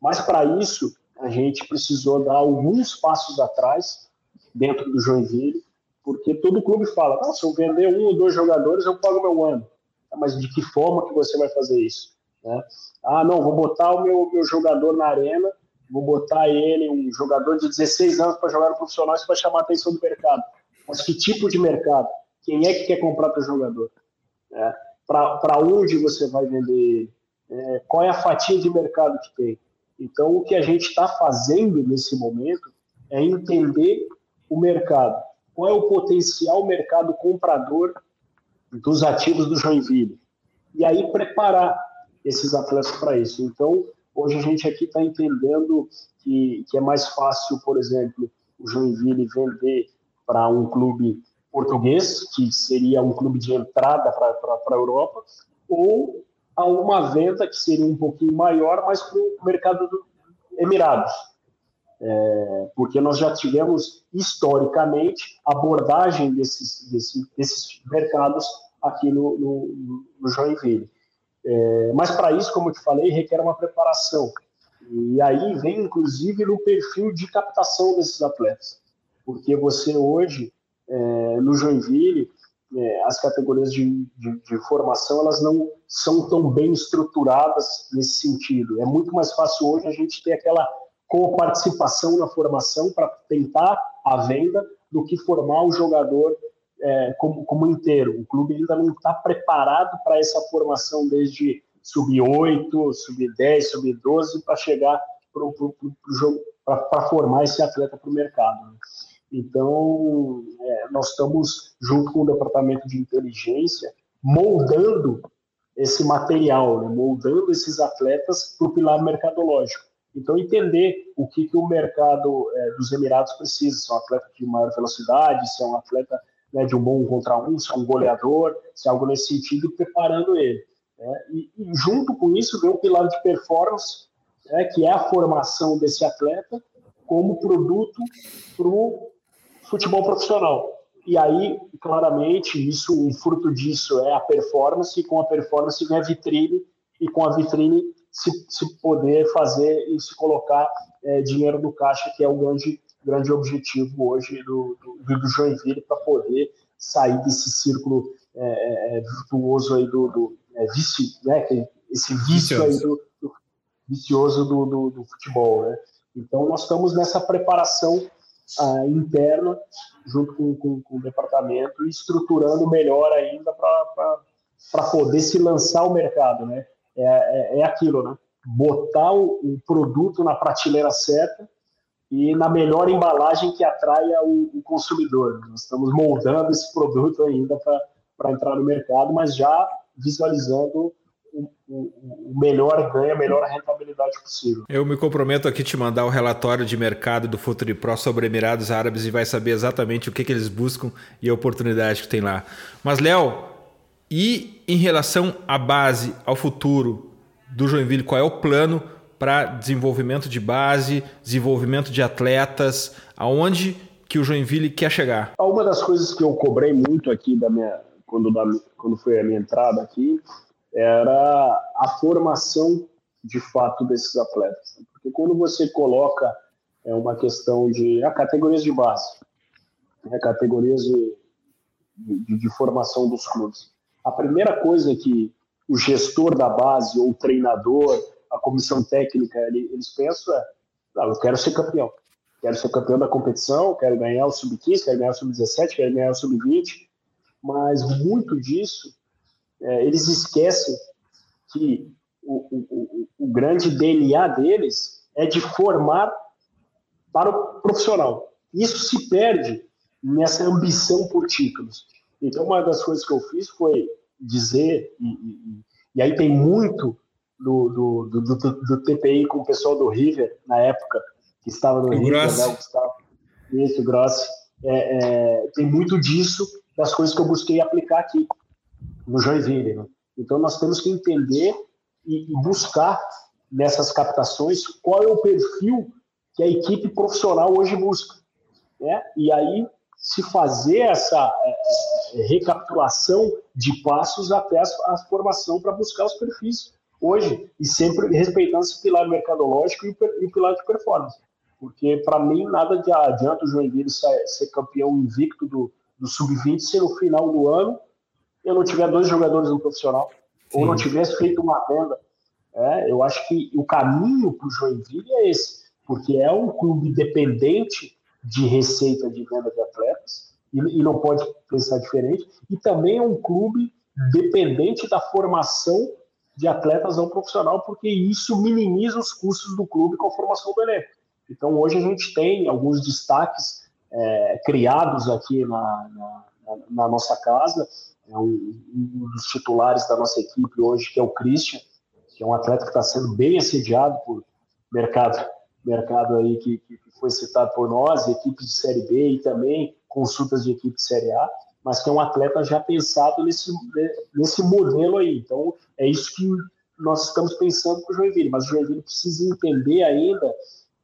Mas para isso a gente precisou dar alguns passos atrás dentro do Joinville, porque todo clube fala, ah, se eu vender um ou dois jogadores eu pago meu ano. Ah, mas de que forma que você vai fazer isso? Né? Ah, não, vou botar o meu, meu jogador na arena, vou botar ele, um jogador de 16 anos para jogar no profissional, isso vai chamar a atenção do mercado. Mas que tipo de mercado? Quem é que quer comprar teu jogador? É, para onde você vai vender? É, qual é a fatia de mercado que tem? Então, o que a gente está fazendo nesse momento é entender o mercado. Qual é o potencial mercado comprador dos ativos do Joinville. E aí preparar esses atletas para isso. Então, hoje a gente aqui está entendendo que, que é mais fácil, por exemplo, o Joinville vender para um clube português, que seria um clube de entrada para a Europa, ou a uma venda que seria um pouquinho maior, mas para o mercado do Emirados. É, porque nós já tivemos historicamente abordagem desses, desses, desses mercados aqui no, no, no Joinville. É, mas para isso, como eu te falei, requer uma preparação. E aí vem, inclusive, no perfil de captação desses atletas. Porque você hoje, é, no Joinville, é, as categorias de, de, de, formação elas não são tão bem estruturadas nesse sentido. É muito mais fácil hoje a gente ter aquela co-participação na formação para tentar a venda do que formar o jogador é, como, como inteiro. O clube ainda não está preparado para essa formação desde sub-8, sub-10, sub-12 para chegar para formar esse atleta para o mercado. Né? Então, é, nós estamos, junto com o departamento de inteligência, moldando esse material, né? moldando esses atletas para o pilar mercadológico. Então, entender o que, que o mercado é, dos Emirados precisa, se é um atleta de maior velocidade, se é um atleta né, de um bom contra um, se é um goleador, se é algo nesse sentido, preparando ele. Né? E, e, junto com isso vem o pilar de performance, né, que é a formação desse atleta como produto para o futebol profissional. E aí, claramente, isso, um fruto disso é a performance, e com a performance vem a vitrine, e com a vitrine se, se poder fazer e se colocar é, dinheiro no caixa, que é o grande, grande objetivo hoje do, do, do Joinville, para poder sair desse círculo é, é, é virtuoso aí do, do é, vício, né? esse vício vicioso. aí do, do vicioso do, do, futebol, né? Então nós estamos nessa preparação ah, interna junto com, com, com, o departamento, estruturando melhor ainda para poder se lançar ao mercado, né? é, é, é aquilo, né? Botar o, o, produto na prateleira certa e na melhor embalagem que atraia o, o consumidor. Nós estamos moldando esse produto ainda para entrar no mercado, mas já visualizando o, melhor ganho, a melhor rentabilidade possível. Eu me comprometo aqui te mandar o relatório de mercado do Futuri Pro sobre Emirados Árabes e vai saber exatamente o que, que eles buscam e a oportunidade que tem lá. Mas, Léo, e em relação à base, ao futuro do Joinville, qual é o plano para desenvolvimento de base, desenvolvimento de atletas, aonde que o Joinville quer chegar? Uma das coisas que eu cobrei muito aqui da minha quando, da, quando foi a minha entrada aqui era a formação de fato desses atletas, porque quando você coloca é uma questão de a ah, categorias de base, né, categorias de, de, de formação dos clubes. A primeira coisa que o gestor da base ou o treinador, a comissão técnica, eles pensam é: eu quero ser campeão. Quero ser campeão da competição, quero ganhar o sub-15, quero ganhar o sub-17, quero ganhar o sub-20. Mas muito disso, é, eles esquecem que o, o, o, o grande DNA deles é de formar para o profissional. Isso se perde nessa ambição por títulos. Então, uma das coisas que eu fiz foi dizer, e, e, e aí tem muito do, do, do, do, TPI com o pessoal do River, na época, que estava no o River, Grossi. né, Gustavo, isso, Grossi, é, é, tem muito disso das coisas que eu busquei aplicar aqui, no Joinville. Né? Então, nós temos que entender e, e buscar nessas captações qual é o perfil que a equipe profissional hoje busca. Né? E aí se fazer essa é, é, recapitulação de passos até a, a formação para buscar os perfis hoje, e sempre respeitando esse pilar mercadológico e o, e o pilar de performance. Porque, para mim, nada de adianta o Joinville ser, ser campeão invicto do, do Sub-20 se no final do ano eu não tiver dois jogadores no profissional, Sim. ou não tivesse feito uma venda. É, eu acho que o caminho para o Joinville é esse, porque é um clube dependente de receita de venda de atletas, e, e não pode pensar diferente, e também é um clube dependente da formação de atletas não profissional, porque isso minimiza os custos do clube com a formação do elenco. Então, hoje a gente tem alguns destaques é, criados aqui na, na, na, nossa casa. É um, um, dos titulares da nossa equipe hoje, que é o Christian, que é um atleta que está sendo bem assediado por mercado, mercado aí que, que foi citado por nós, equipes de Série B e também consultas de equipe de Série A mas que é um atleta já pensado nesse, nesse modelo aí. Então, é isso que nós estamos pensando para o Joinville, mas o Joinville precisa entender ainda,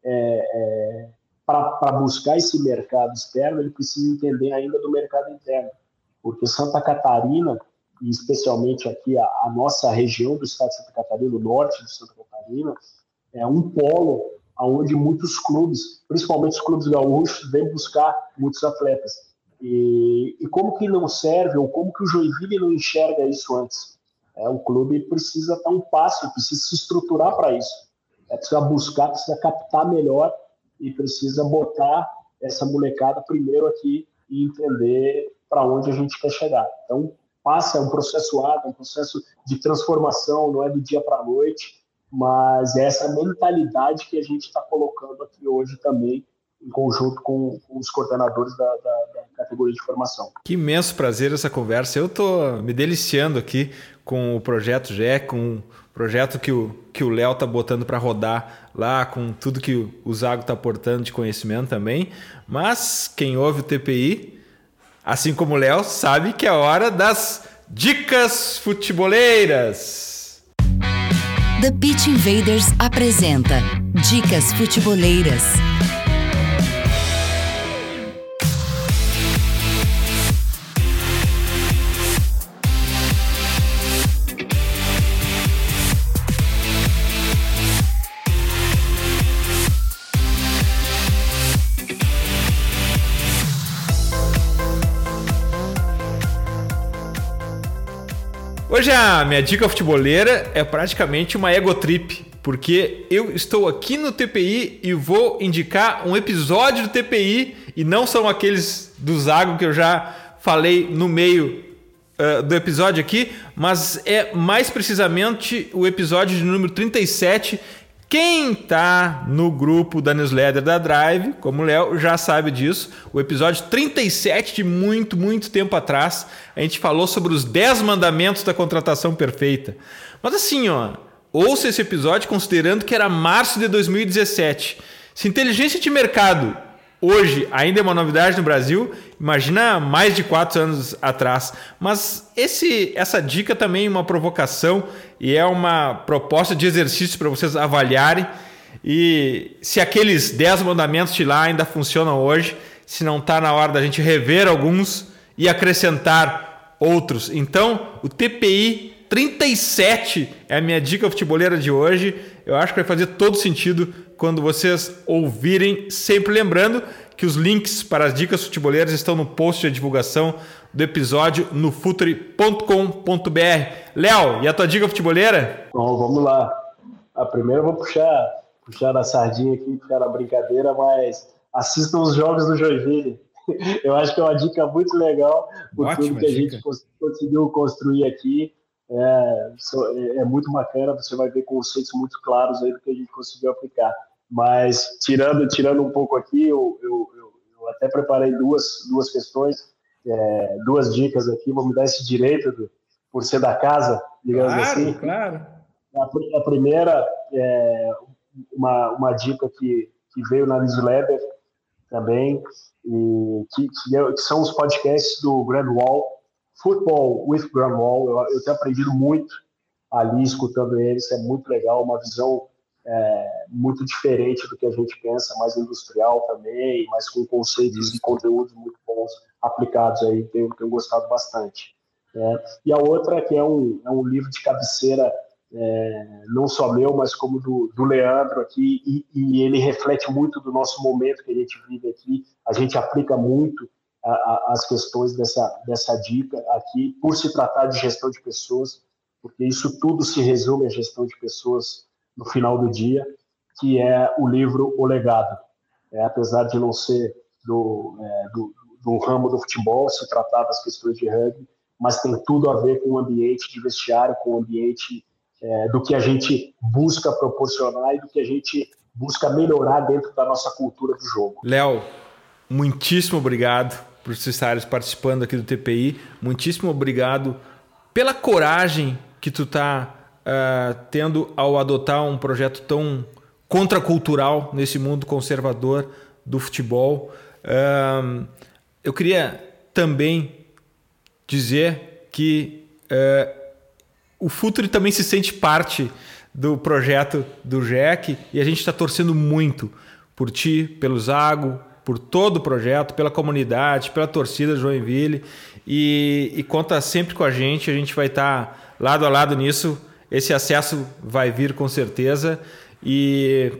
é, é, para buscar esse mercado externo, ele precisa entender ainda do mercado interno, porque Santa Catarina, e especialmente aqui a, a nossa região do estado de Santa Catarina, o norte de Santa Catarina, é um polo onde muitos clubes, principalmente os clubes gaúchos, vêm buscar muitos atletas. E, e, como que não serve, ou como que o Joinville não enxerga isso antes? É, o clube precisa dar um passo, precisa se estruturar para isso. É, precisa buscar, precisa captar melhor e precisa botar essa molecada primeiro aqui e entender para onde a gente quer chegar. Então, passa, é um processo árduo, é um processo de transformação, não é do dia para a noite, mas é essa mentalidade que a gente está colocando aqui hoje também em conjunto com, com os coordenadores da, da, da, categoria de formação. Que imenso prazer essa conversa. Eu estou me deliciando aqui com o projeto GE, com o projeto que o que o Léo tá botando para rodar lá, com tudo que o Zago está aportando de conhecimento também. Mas quem ouve o TPI, assim como o Léo, sabe que é hora das dicas futeboleiras. The Pitch Invaders apresenta Dicas Futeboleiras. Hoje a minha dica futeboleira é praticamente uma ego trip, porque eu estou aqui no TPI e vou indicar um episódio do TPI e não são aqueles do Zago que eu já falei no meio uh, do episódio aqui, mas é mais precisamente o episódio de número 37 quem tá no grupo da newsletter da Drive, como o Léo já sabe disso, o episódio 37 de muito, muito tempo atrás, a gente falou sobre os 10 mandamentos da contratação perfeita. Mas assim, ó, ouça esse episódio considerando que era março de 2017. Se inteligência de mercado hoje ainda é uma novidade no Brasil, imagina mais de quatro anos atrás. Mas esse, essa dica também é uma provocação e é uma proposta de exercício para vocês avaliarem. E se aqueles 10 mandamentos de lá ainda funcionam hoje, se não está na hora da gente rever alguns e acrescentar outros. Então, o TPI 37 é a minha dica futeboleira de hoje. Eu acho que vai fazer todo sentido quando vocês ouvirem, sempre lembrando que os links para as dicas futeboleiras estão no post de divulgação do episódio no futuri.com.br. Léo, e a tua dica futeboleira? Bom, vamos lá. A primeira eu vou puxar, puxar a sardinha aqui, puxar a brincadeira, mas assistam os jogos do Joinville. Eu acho que é uma dica muito legal, por tudo que a gente conseguiu construir aqui. É, é, muito bacana, você vai ver conceitos muito claros aí do que a gente conseguiu aplicar. Mas tirando, tirando um pouco aqui, eu, eu, eu até preparei duas, duas questões, é, duas dicas aqui, vou me dar esse direito do, por ser da casa, digamos claro, assim. Claro, a, a primeira é uma, uma dica que, que veio na newsletter também, e que, que, é, que são os podcasts do Grand Wall, Football with Grandwall, eu, eu tenho aprendido muito ali escutando eles, é muito legal, uma visão é, muito diferente do que a gente pensa, mais industrial também, mas com conceitos e conteúdos muito bons aplicados aí, tenho, tenho gostado bastante. É, e a outra que é um, é um livro de cabeceira, é, não só meu, mas como do, do Leandro aqui, e, e, ele reflete muito do nosso momento que a gente vive aqui, a gente aplica muito a, a, as questões dessa, dessa dica aqui, por se tratar de gestão de pessoas, porque isso tudo se resume à gestão de pessoas no final do dia, que é o livro O Legado. É, apesar de não ser do, é, do, do, ramo do futebol, se tratar das questões de rugby, mas tem tudo a ver com o ambiente de vestiário, com o ambiente é, do que a gente busca proporcionar e do que a gente busca melhorar dentro da nossa cultura do jogo. Léo, muitíssimo obrigado por estares participando aqui do TPI. Muitíssimo obrigado pela coragem que tu tá uh, tendo ao adotar um projeto tão contracultural nesse mundo conservador do futebol. Uh, eu queria também dizer que uh, o Futuri também se sente parte do projeto do Jack e a gente está torcendo muito por ti, pelo Zago, por todo o projeto, pela comunidade, pela torcida Joinville e, e conta sempre com a gente. A gente vai estar tá lado a lado nisso. Esse acesso vai vir com certeza e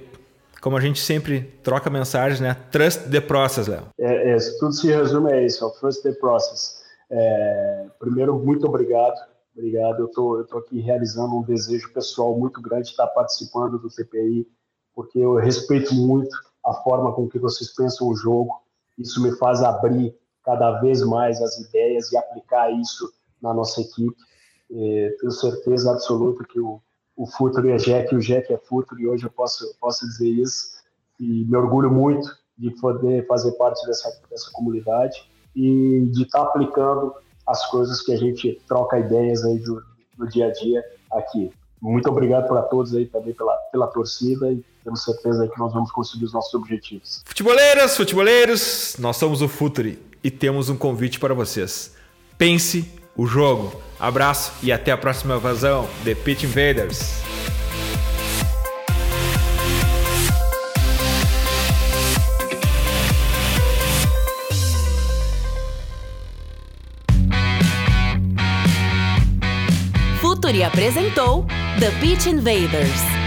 como a gente sempre troca mensagens, né? Trust the process, Léo. É, é, tudo se resume a isso, trust the process. É, primeiro, muito obrigado. Obrigado. Eu estou aqui realizando um desejo pessoal muito grande de estar participando do TPI, porque eu respeito muito a forma com que vocês pensam o jogo. Isso me faz abrir cada vez mais as ideias e aplicar isso na nossa equipe. É, tenho certeza absoluta que o, o Futuro é Jack o Jack é Futuro, e hoje eu posso, posso dizer isso. E me orgulho muito de poder fazer parte dessa, dessa comunidade e de estar aplicando as coisas que a gente troca ideias aí do, do dia a dia aqui. Muito obrigado para todos aí também pela, pela torcida e temos certeza que nós vamos conseguir os nossos objetivos. Futeboleiras, futeboleiros, nós somos o Futuri e temos um convite para vocês. Pense o jogo. Abraço e até a próxima invasão The Pitch Invaders. Futuri apresentou The Pitch Invaders.